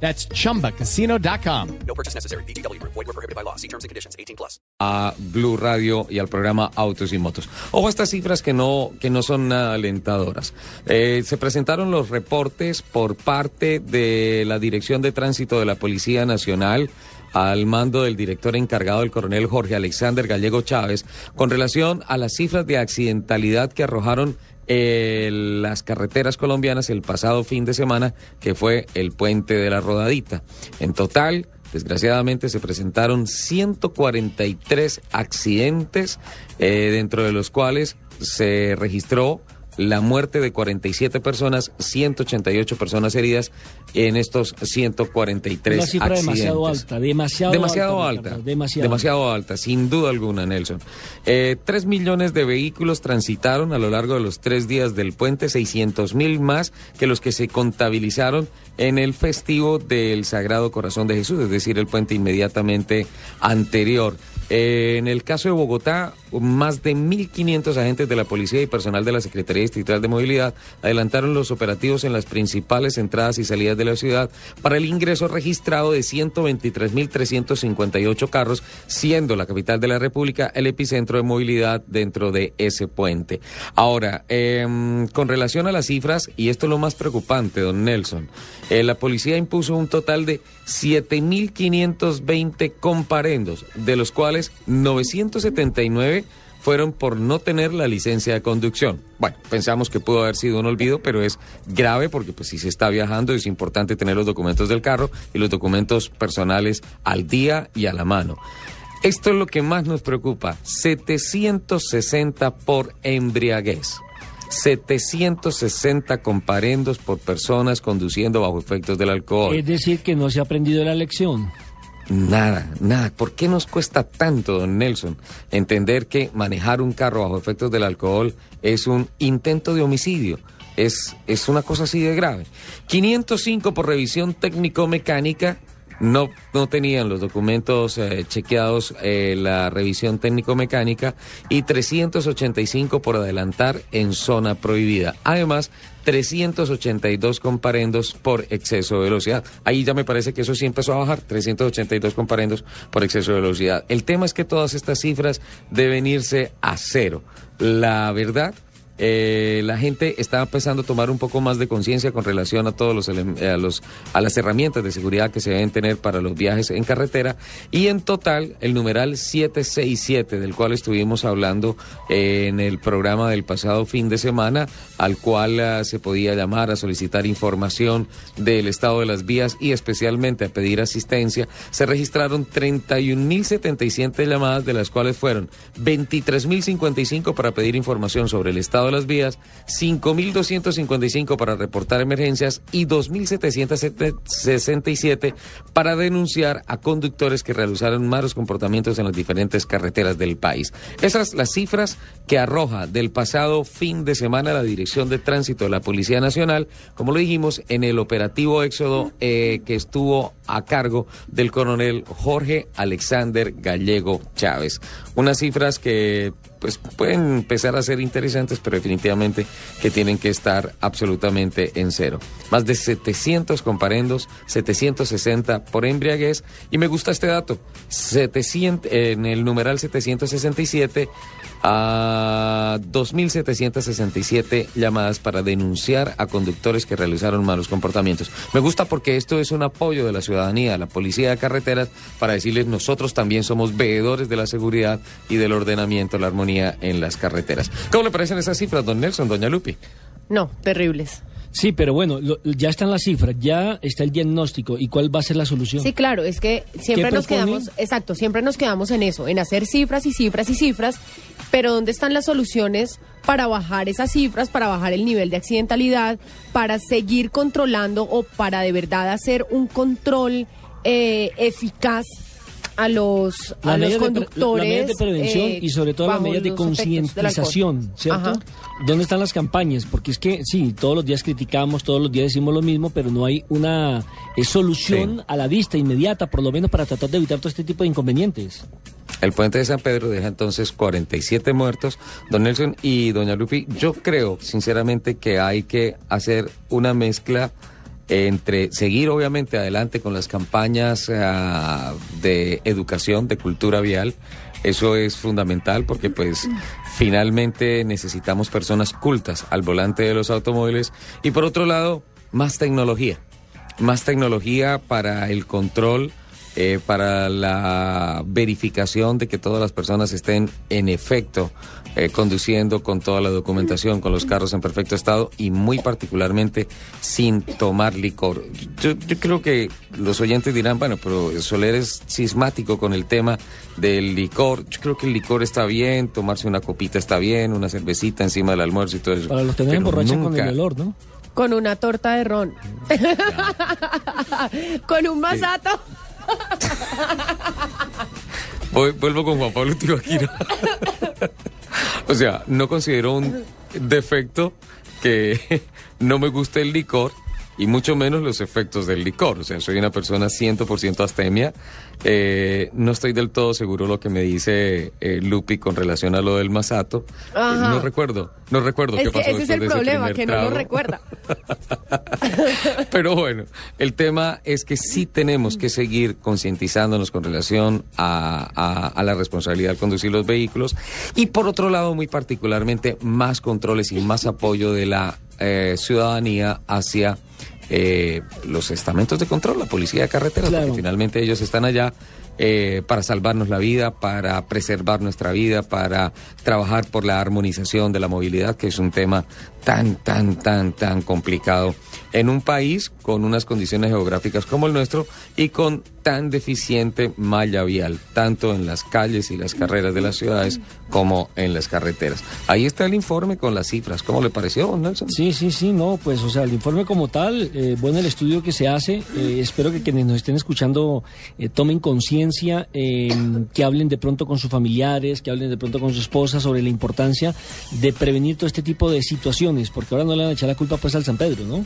That's chumbacasino.com. No purchase necessary. Void were prohibited by law. See terms and conditions. 18 plus. a Blue Radio y al programa Autos y Motos. Ojo a estas cifras que no, que no son nada alentadoras. Eh, se presentaron los reportes por parte de la Dirección de Tránsito de la Policía Nacional al mando del director encargado, el coronel Jorge Alexander Gallego Chávez, con relación a las cifras de accidentalidad que arrojaron las carreteras colombianas el pasado fin de semana, que fue el puente de la Rodadita. En total, desgraciadamente, se presentaron 143 accidentes, eh, dentro de los cuales se registró la muerte de 47 personas, 188 personas heridas en estos 143 Una cifra accidentes. demasiado alta, demasiado, Demasiado alta. demasiado. demasiado alta, sin duda alguna, Nelson. Eh, tres millones de vehículos transitaron a lo largo de los tres días del puente, 600 mil más que los que se contabilizaron en el festivo del Sagrado Corazón de Jesús, es decir, el puente inmediatamente anterior. Eh, en el caso de Bogotá, más de 1.500 agentes de la policía y personal de la Secretaría Distrital de Movilidad adelantaron los operativos en las principales entradas y salidas de la ciudad para el ingreso registrado de 123.358 carros, siendo la capital de la República el epicentro de movilidad dentro de ese puente. Ahora, em, con relación a las cifras, y esto es lo más preocupante, don Nelson, eh, la policía impuso un total de 7.520 comparendos, de los cuales 979 fueron por no tener la licencia de conducción. Bueno, pensamos que pudo haber sido un olvido, pero es grave porque pues si se está viajando es importante tener los documentos del carro y los documentos personales al día y a la mano. Esto es lo que más nos preocupa, 760 por embriaguez. 760 comparendos por personas conduciendo bajo efectos del alcohol. Es decir, que no se ha aprendido la lección. Nada, nada. ¿Por qué nos cuesta tanto, don Nelson, entender que manejar un carro bajo efectos del alcohol es un intento de homicidio? Es, es una cosa así de grave. 505 por revisión técnico-mecánica. No, no tenían los documentos eh, chequeados eh, la revisión técnico-mecánica y 385 por adelantar en zona prohibida. Además, 382 comparendos por exceso de velocidad. Ahí ya me parece que eso sí empezó a bajar, 382 comparendos por exceso de velocidad. El tema es que todas estas cifras deben irse a cero. La verdad eh, la gente está empezando a tomar un poco más de conciencia con relación a todos los, a los a las herramientas de seguridad que se deben tener para los viajes en carretera. Y en total el numeral 767 del cual estuvimos hablando eh, en el programa del pasado fin de semana al cual ah, se podía llamar a solicitar información del estado de las vías y especialmente a pedir asistencia se registraron 31.077 llamadas de las cuales fueron 23.055 para pedir información sobre el estado de las vías, 5.255 para reportar emergencias y 2.767 para denunciar a conductores que realizaron malos comportamientos en las diferentes carreteras del país. Esas las cifras que arroja del pasado fin de semana la Dirección de Tránsito de la Policía Nacional, como lo dijimos, en el operativo Éxodo eh, que estuvo a cargo del coronel Jorge Alexander Gallego Chávez. Unas cifras que pues pueden empezar a ser interesantes, pero definitivamente que tienen que estar absolutamente en cero. Más de 700 comparendos, 760 por embriaguez, y me gusta este dato, 700, en el numeral 767 a 2.767 llamadas para denunciar a conductores que realizaron malos comportamientos. Me gusta porque esto es un apoyo de la ciudadanía, a la policía de carreteras, para decirles nosotros también somos veedores de la seguridad y del ordenamiento, la armonía en las carreteras. ¿Cómo le parecen esas cifras, don Nelson, doña Lupi? No, terribles. Sí, pero bueno, lo- ya están las cifras, ya está el diagnóstico. ¿Y cuál va a ser la solución? Sí, claro, es que siempre ¿Qué nos quedamos, exacto, siempre nos quedamos en eso, en hacer cifras y cifras y cifras, pero ¿dónde están las soluciones para bajar esas cifras, para bajar el nivel de accidentalidad, para seguir controlando o para de verdad hacer un control eh, eficaz a los, a los de conductores. las medidas de prevención eh, y sobre todo las bajo medidas de concientización, ¿cierto? Ajá. ¿Dónde están las campañas? Porque es que sí, todos los días criticamos, todos los días decimos lo mismo, pero no hay una eh, solución Sí. a la vista, inmediata, por lo menos para tratar de evitar todo este tipo de inconvenientes. El puente de San Pedro deja entonces 47 muertos. Don Nelson y doña Lupi, yo creo sinceramente que hay que hacer una mezcla entre seguir obviamente adelante con las campañas ah, de educación, de cultura vial. Eso es fundamental porque pues finalmente necesitamos personas cultas al volante de los automóviles y por otro lado, más tecnología. Más tecnología para el control eh, para la verificación de que todas las personas estén en efecto eh, conduciendo con toda la documentación, con los carros en perfecto estado y muy particularmente sin tomar licor. Yo, yo creo que los oyentes dirán, bueno, pero Soler es cismático con el tema del licor. Yo creo que el licor está bien, tomarse una copita está bien, una cervecita encima del almuerzo y todo eso. Para los que no emborrachan con nunca- el olor, ¿no? Con una torta de ron. con un masato. Voy- vuelvo con Juan Pablo Tibaquira. o sea, no considero un defecto que no me guste el licor y mucho menos los efectos del licor. O sea, soy una persona 100% astemia. Eh, no estoy del todo seguro lo que me dice eh, Lupi con relación a lo del masato. Eh, Ajá. no recuerdo, no recuerdo Es qué que pasó ese es el de problema, que no lo recuerda. Pero bueno, el tema es que sí tenemos que seguir concientizándonos con relación a, a- a la responsabilidad al conducir los vehículos y por otro lado, muy particularmente, más controles y más apoyo de la eh, ciudadanía hacia eh, los estamentos de control, la policía de carreteras, Claro. porque finalmente ellos están allá eh, para salvarnos la vida, para preservar nuestra vida, para trabajar por la armonización de la movilidad, que es un tema tan, tan, tan, tan complicado en un país con unas condiciones geográficas como el nuestro y con tan deficiente malla vial, tanto en las calles y las carreras de las ciudades como en las carreteras. Ahí está el informe con las cifras. ¿Cómo le pareció, Nelson? Sí, sí, sí, no, pues, o sea, el informe como tal, eh, bueno, el estudio que se hace, eh, espero que quienes nos estén escuchando eh, tomen conciencia, eh, que hablen de pronto con sus familiares, que hablen de pronto con su esposa sobre la importancia de prevenir todo este tipo de situaciones, porque ahora no le van a echar la culpa pues al San Pedro, ¿no?